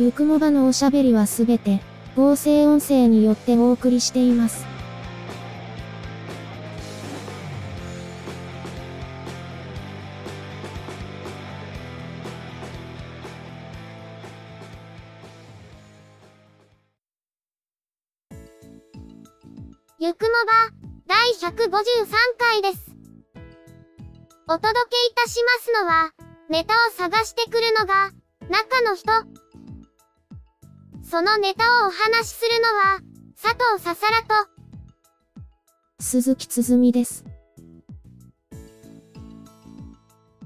ゆくもばのおしゃべりはすべて、合成音声によってお送りしています。ゆくもば、第153回です。お届けいたしますのは、ネタを探してくるのが、中の人。そのネタをお話しするのは、佐藤ささらと、鈴木つづみです。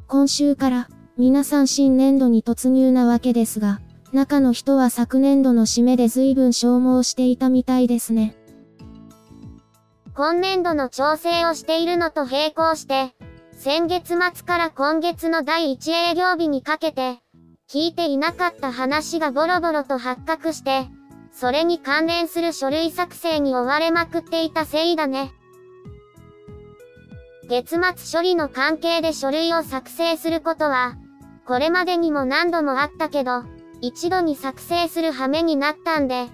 今週から、皆さん新年度に突入なわけですが、中の人は昨年度の締めで随分消耗していたみたいですね。今年度の調整をしているのと並行して、先月末から今月の第1営業日にかけて、聞いていなかった話がボロボロと発覚して、それに関連する書類作成に追われまくっていたせいだね。月末処理の関係で書類を作成することは、これまでにも何度もあったけど、一度に作成する羽目になったんで、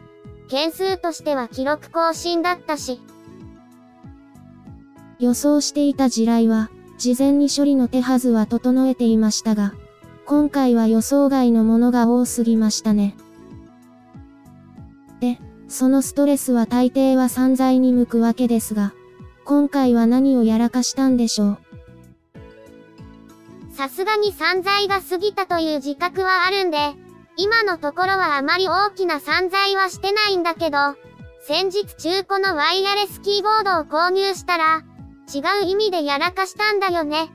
件数としては記録更新だったし、予想していた地雷は、事前に処理の手はずは整えていましたが、今回は予想外のものが多すぎましたね。で、そのストレスは大抵は散財に向くわけですが、今回は何をやらかしたんでしょう？さすがに散財が過ぎたという自覚はあるんで、今のところはあまり大きな散財はしてないんだけど、先日中古のワイヤレスキーボードを購入したら、違う意味でやらかしたんだよね。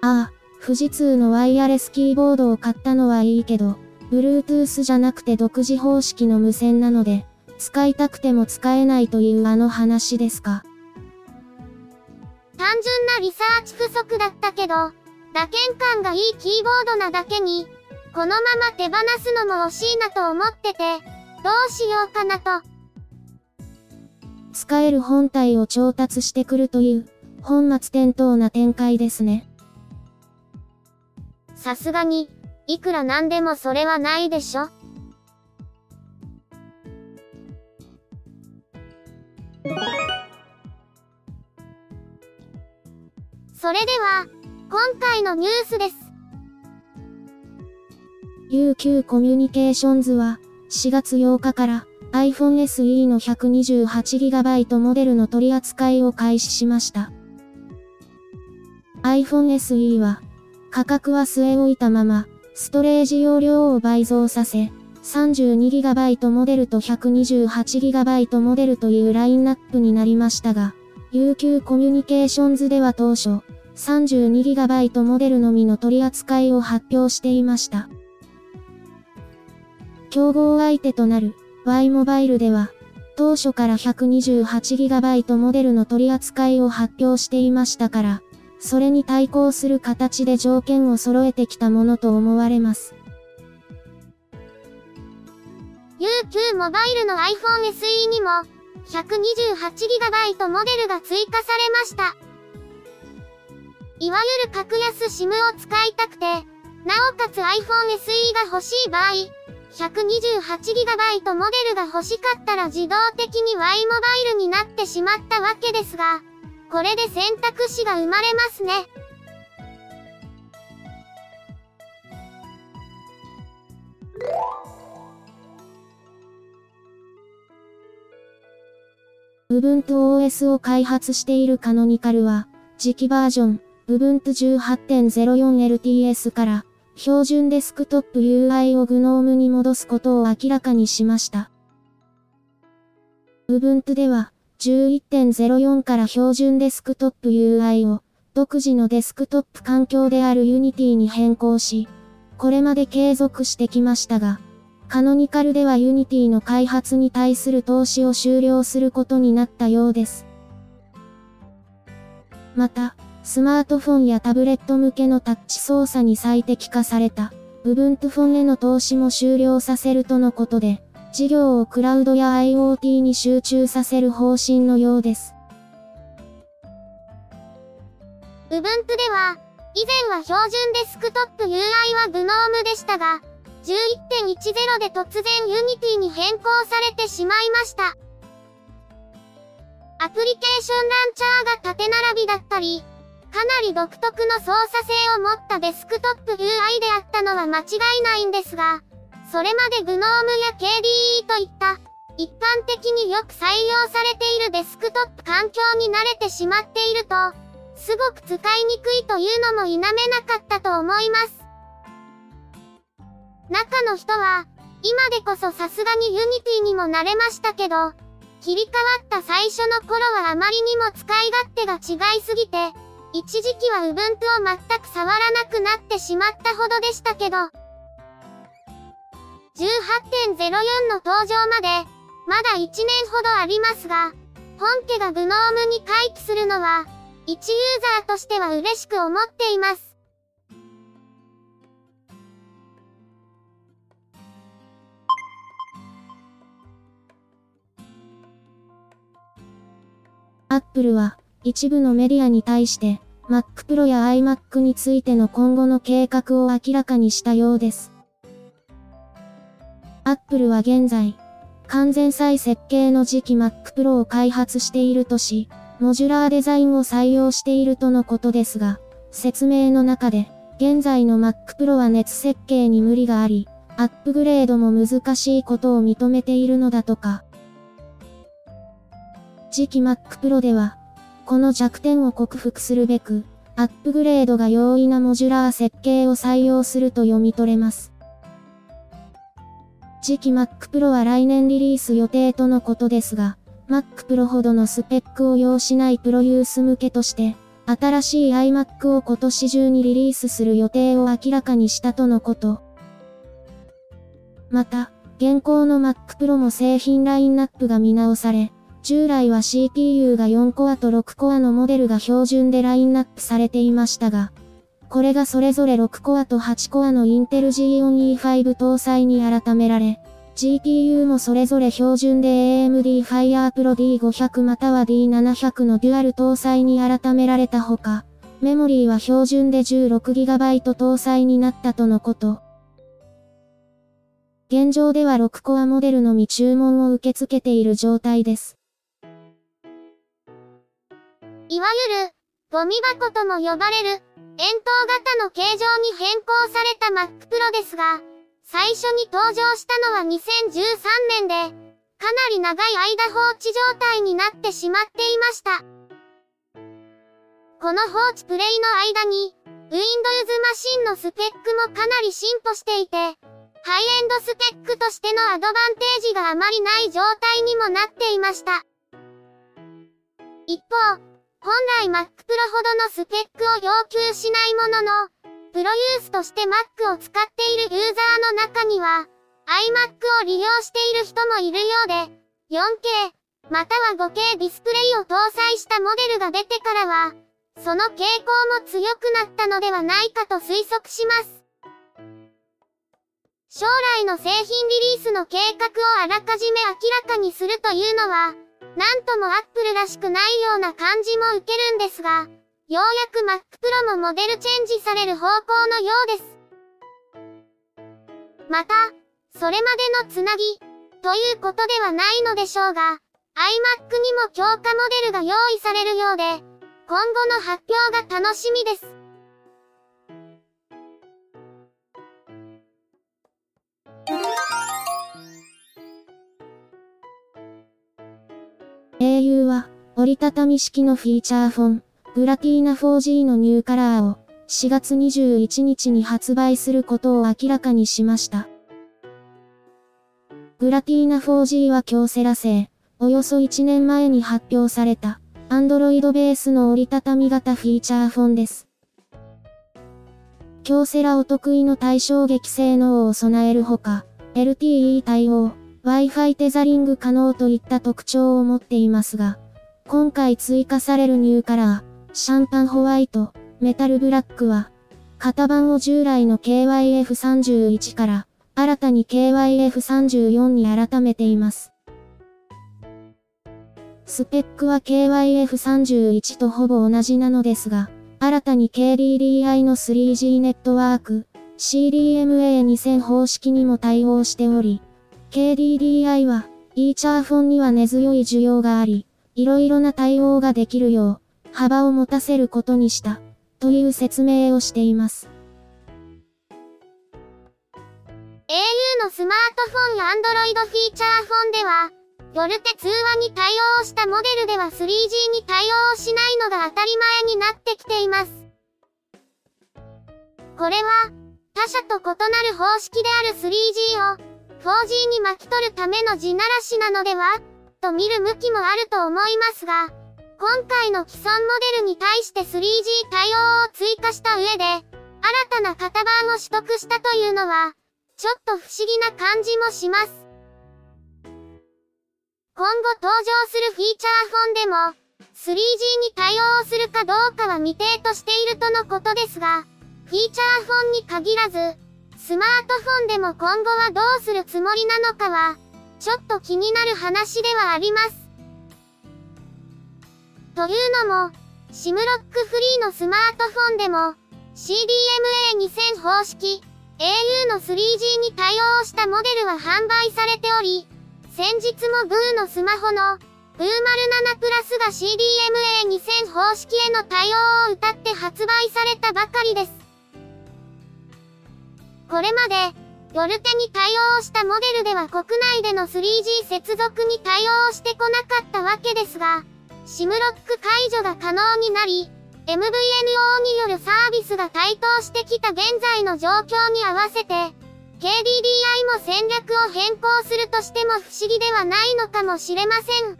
ああ、富士通のワイヤレスキーボードを買ったのはいいけど、Bluetooth じゃなくて独自方式の無線なので、使いたくても使えないというあの話ですか？単純なリサーチ不足だったけど、打鍵感がいいキーボードなだけに、このまま手放すのも惜しいなと思ってて、どうしようかなと。使える本体を調達してくるという、本末転倒な展開ですね。さすがに、いくらなんでもそれはないでしょ。それでは、今回のニュースです。UQ コミュニケーションズは、4月8日から、iPhone SE の 128GB モデルの取り扱いを開始しました。iPhone SE は、価格は据え置いたまま、ストレージ容量を倍増させ、32GB モデルと 128GB モデルというラインナップになりましたが、UQ コミュニケーションズでは当初、32GB モデルのみの取り扱いを発表していました。競合相手となる Y モバイルでは、当初から 128GB モデルの取り扱いを発表していましたから、それに対抗する形で条件を揃えてきたものと思われます。UQ モバイルの iPhone SE にも 128GB モデルが追加されました。いわゆる格安 SIM を使いたくて、なおかつ iPhone SE が欲しい場合、128GB モデルが欲しかったら自動的に Y モバイルになってしまったわけですが、これで選択肢が生まれますね。Ubuntu OS を開発しているカノニカルは、次期バージョン、Ubuntu 18.04LTS から、標準デスクトップ UI を GNOME に戻すことを明らかにしました。Ubuntu では、11.04から標準デスクトップ UI を、独自のデスクトップ環境である Unity に変更し、これまで継続してきましたが、カノニカルでは Unity の開発に対する投資を終了することになったようです。また、スマートフォンやタブレット向けのタッチ操作に最適化された、Ubuntu フォンへの投資も終了させるとのことで、事業をクラウドや IoT に集中させる方針のようです。Ubuntu では、以前は標準デスクトップ UI は GNOME でしたが、11.10で突然 Unity に変更されてしまいました。アプリケーションランチャーが縦並びだったり、かなり独特の操作性を持ったデスクトップ UI であったのは間違いないんですが、それまで GNOME や KDE といった一般的によく採用されているデスクトップ環境に慣れてしまっていると、すごく使いにくいというのも否めなかったと思います。中の人は、今でこそさすがに Unity にも慣れましたけど、切り替わった最初の頃はあまりにも使い勝手が違いすぎて、一時期は Ubuntu を全く触らなくなってしまったほどでしたけど、18.04の登場まで、まだ1年ほどありますが、本家が GNOME に回帰するのは、一ユーザーとしては嬉しく思っています。Apple は、一部のメディアに対して、Mac Pro や iMac についての今後の計画を明らかにしたようです。Apple は現在、完全再設計の次期 Mac Pro を開発しているとし、モジュラーデザインを採用しているとのことですが、説明の中で、現在の Mac Pro は熱設計に無理があり、アップグレードも難しいことを認めているのだとか。次期 Mac Pro では、この弱点を克服するべく、アップグレードが容易なモジュラー設計を採用すると読み取れます。次期 Mac Pro は来年リリース予定とのことですが、Mac Pro ほどのスペックを要しないプロユース向けとして、新しい iMac を今年中にリリースする予定を明らかにしたとのこと。また、現行の Mac Pro も製品ラインナップが見直され、従来は CPU が4コアと6コアのモデルが標準でラインナップされていましたが、これがそれぞれ6コアと8コアのインテル G4 E5 搭載に改められ、GPU もそれぞれ標準で AMD Fire Pro D500 または D700 のデュアル搭載に改められたほか、メモリーは標準で 16GB 搭載になったとのこと。現状では6コアモデルのみ注文を受け付けている状態です。いわゆる、ゴミ箱とも呼ばれる、円筒型の形状に変更された Mac Pro ですが、最初に登場したのは2013年で、かなり長い間放置状態になってしまっていました。この放置プレイの間に、Windows マシンのスペックもかなり進歩していて、ハイエンドスペックとしてのアドバンテージがあまりない状態にもなっていました。一方、本来 Mac Pro ほどのスペックを要求しないものの、プロユースとして Mac を使っているユーザーの中には、iMac を利用している人もいるようで、4K、または 5K ディスプレイを搭載したモデルが出てからは、その傾向も強くなったのではないかと推測します。将来の製品リリースの計画をあらかじめ明らかにするというのは、なんともアップルらしくないような感じも受けるんですが、ようやく Mac Pro もモデルチェンジされる方向のようです。また、それまでのつなぎ、ということではないのでしょうが、iMac にも強化モデルが用意されるようで、今後の発表が楽しみです。折りたたみ式のフィーチャーフォン、グラティーナ 4G のニューカラーを、4月21日に発売することを明らかにしました。グラティーナ 4G は京セラ製、およそ1年前に発表された、Android ベースの折りたたみ型フィーチャーフォンです。京セラお得意の対衝撃性能を備えるほか、LTE 対応、Wi-Fi テザリング可能といった特徴を持っていますが、今回追加されるニューカラー、シャンパンホワイト、メタルブラックは、型番を従来の KYF31 から新たに KYF34 に改めています。スペックは KYF31 とほぼ同じなのですが、新たに KDDI の 3G ネットワーク、CDMA2000 方式にも対応しており、KDDI は、イーチャーフォンには根強い需要があり、いろいろな対応ができるよう、幅を持たせることにした。という説明をしています。au のスマートフォンや Android フィーチャーフォンでは、ヨルテ通話に対応したモデルでは 3G に対応しないのが当たり前になってきています。これは、他社と異なる方式である 3G を 4G に巻き取るための地ならしなのでは？と見る向きもあると思いますが、今回の既存モデルに対して 3G 対応を追加した上で、新たな型番を取得したというのは、ちょっと不思議な感じもします。今後登場するフィーチャーフォンでも、3G に対応するかどうかは未定としているとのことですが、フィーチャーフォンに限らず、スマートフォンでも今後はどうするつもりなのかは、ちょっと気になる話ではあります。というのも、シムロックフリーのスマートフォンでも、CDMA2000 方式、au の 3G に対応したモデルは販売されており、先日もブーのスマホの、ブーマル7プラスが CDMA2000 方式への対応を謳って発売されたばかりです。これまで、ヨルテに対応したモデルでは国内での 3G 接続に対応してこなかったわけですが、シムロック解除が可能になり、MVNO によるサービスが台頭してきた現在の状況に合わせて、KDDI も戦略を変更するとしても不思議ではないのかもしれません。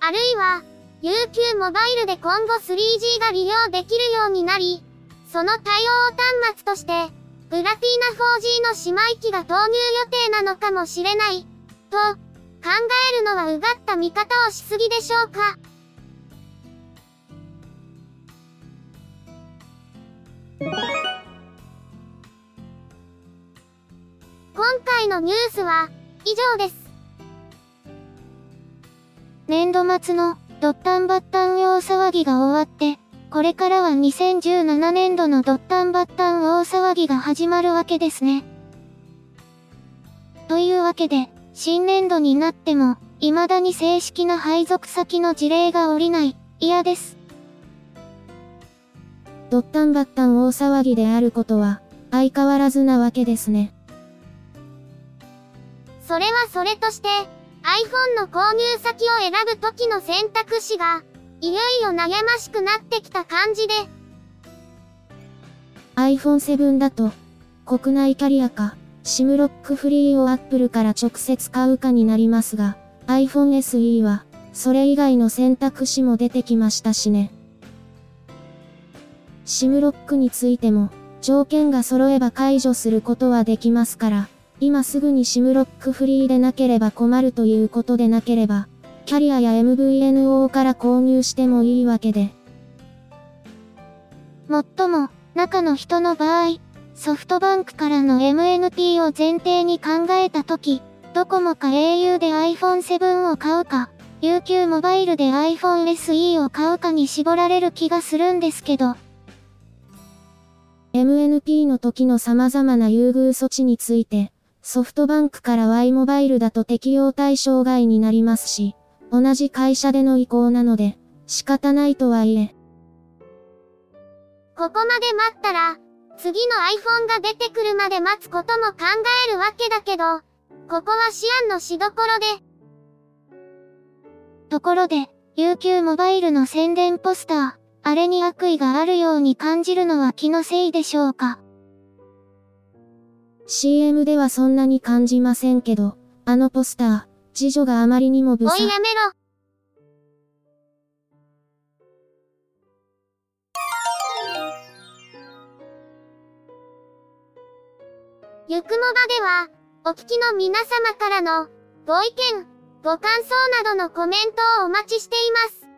あるいは、UQ モバイルで今後 3G が利用できるようになり、その対応端末として、ブラティーナ 4G の姉妹機が投入予定なのかもしれない、と、考えるのはうがった見方をしすぎでしょうか。今回のニュースは以上です。年度末のドッタンバッタン大騒ぎが終わって、これからは2017年度のドッタンバッタン大騒ぎが始まるわけですね。というわけで、新年度になっても、未だに正式な配属先の事例が下りない、嫌です。ドッタンバッタン大騒ぎであることは、相変わらずなわけですね。それはそれとして、iPhone の購入先を選ぶ時の選択肢が、いよいよ悩ましくなってきた感じで。iPhone7 だと、国内キャリアか、SIM ロックフリーを Apple から直接買うかになりますが、iPhone SE は、それ以外の選択肢も出てきましたしね。SIM ロックについても、条件が揃えば解除することはできますから、今すぐに SIM ロックフリーでなければ困るということでなければ、キャリアや MVNO から購入してもいいわけで。もっとも、中の人の場合、ソフトバンクからの MNP を前提に考えたとき、ドコモか au で iPhone7 を買うか、UQ モバイルで iPhone SE を買うかに絞られる気がするんですけど。MNP の時の様々な優遇措置について、ソフトバンクから Y モバイルだと適用対象外になりますし、同じ会社での移行なので、仕方ないとはいえ。ここまで待ったら、次の iPhone が出てくるまで待つことも考えるわけだけど、ここは思案のしどころで。ところで、UQ モバイルの宣伝ポスター、あれに悪意があるように感じるのは気のせいでしょうか？CM ではそんなに感じませんけど、あのポスター、次女があまりにも無おいやめろゆくもばでは、お聞きの皆様からの、ご意見、ご感想などのコメントをお待ちしています。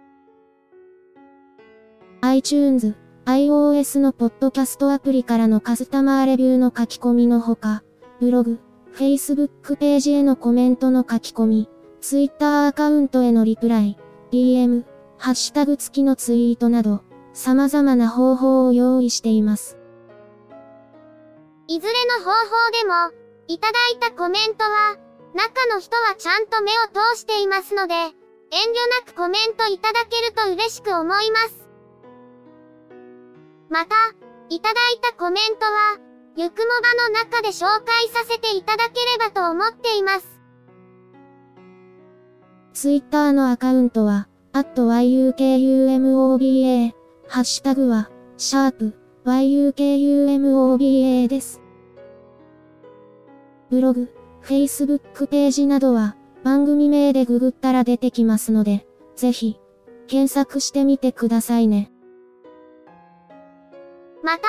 iTunes、iOS のポッドキャストアプリからのカスタマーレビューの書き込みのほか、ブログ、Facebook ページへのコメントの書き込み、Twitter アカウントへのリプライ、DM、ハッシュタグ付きのツイートなど、様々な方法を用意しています。いずれの方法でも、いただいたコメントは、中の人はちゃんと目を通していますので、遠慮なくコメントいただけると嬉しく思います。また、いただいたコメントは、ゆくもばの中で紹介させていただければと思っています。ツイッターのアカウントは、yukumoba、ハッシュタグは、シャープ、yukumoba です。ブログ、Facebook ページなどは、番組名でググったら出てきますので、ぜひ、検索してみてくださいね。また、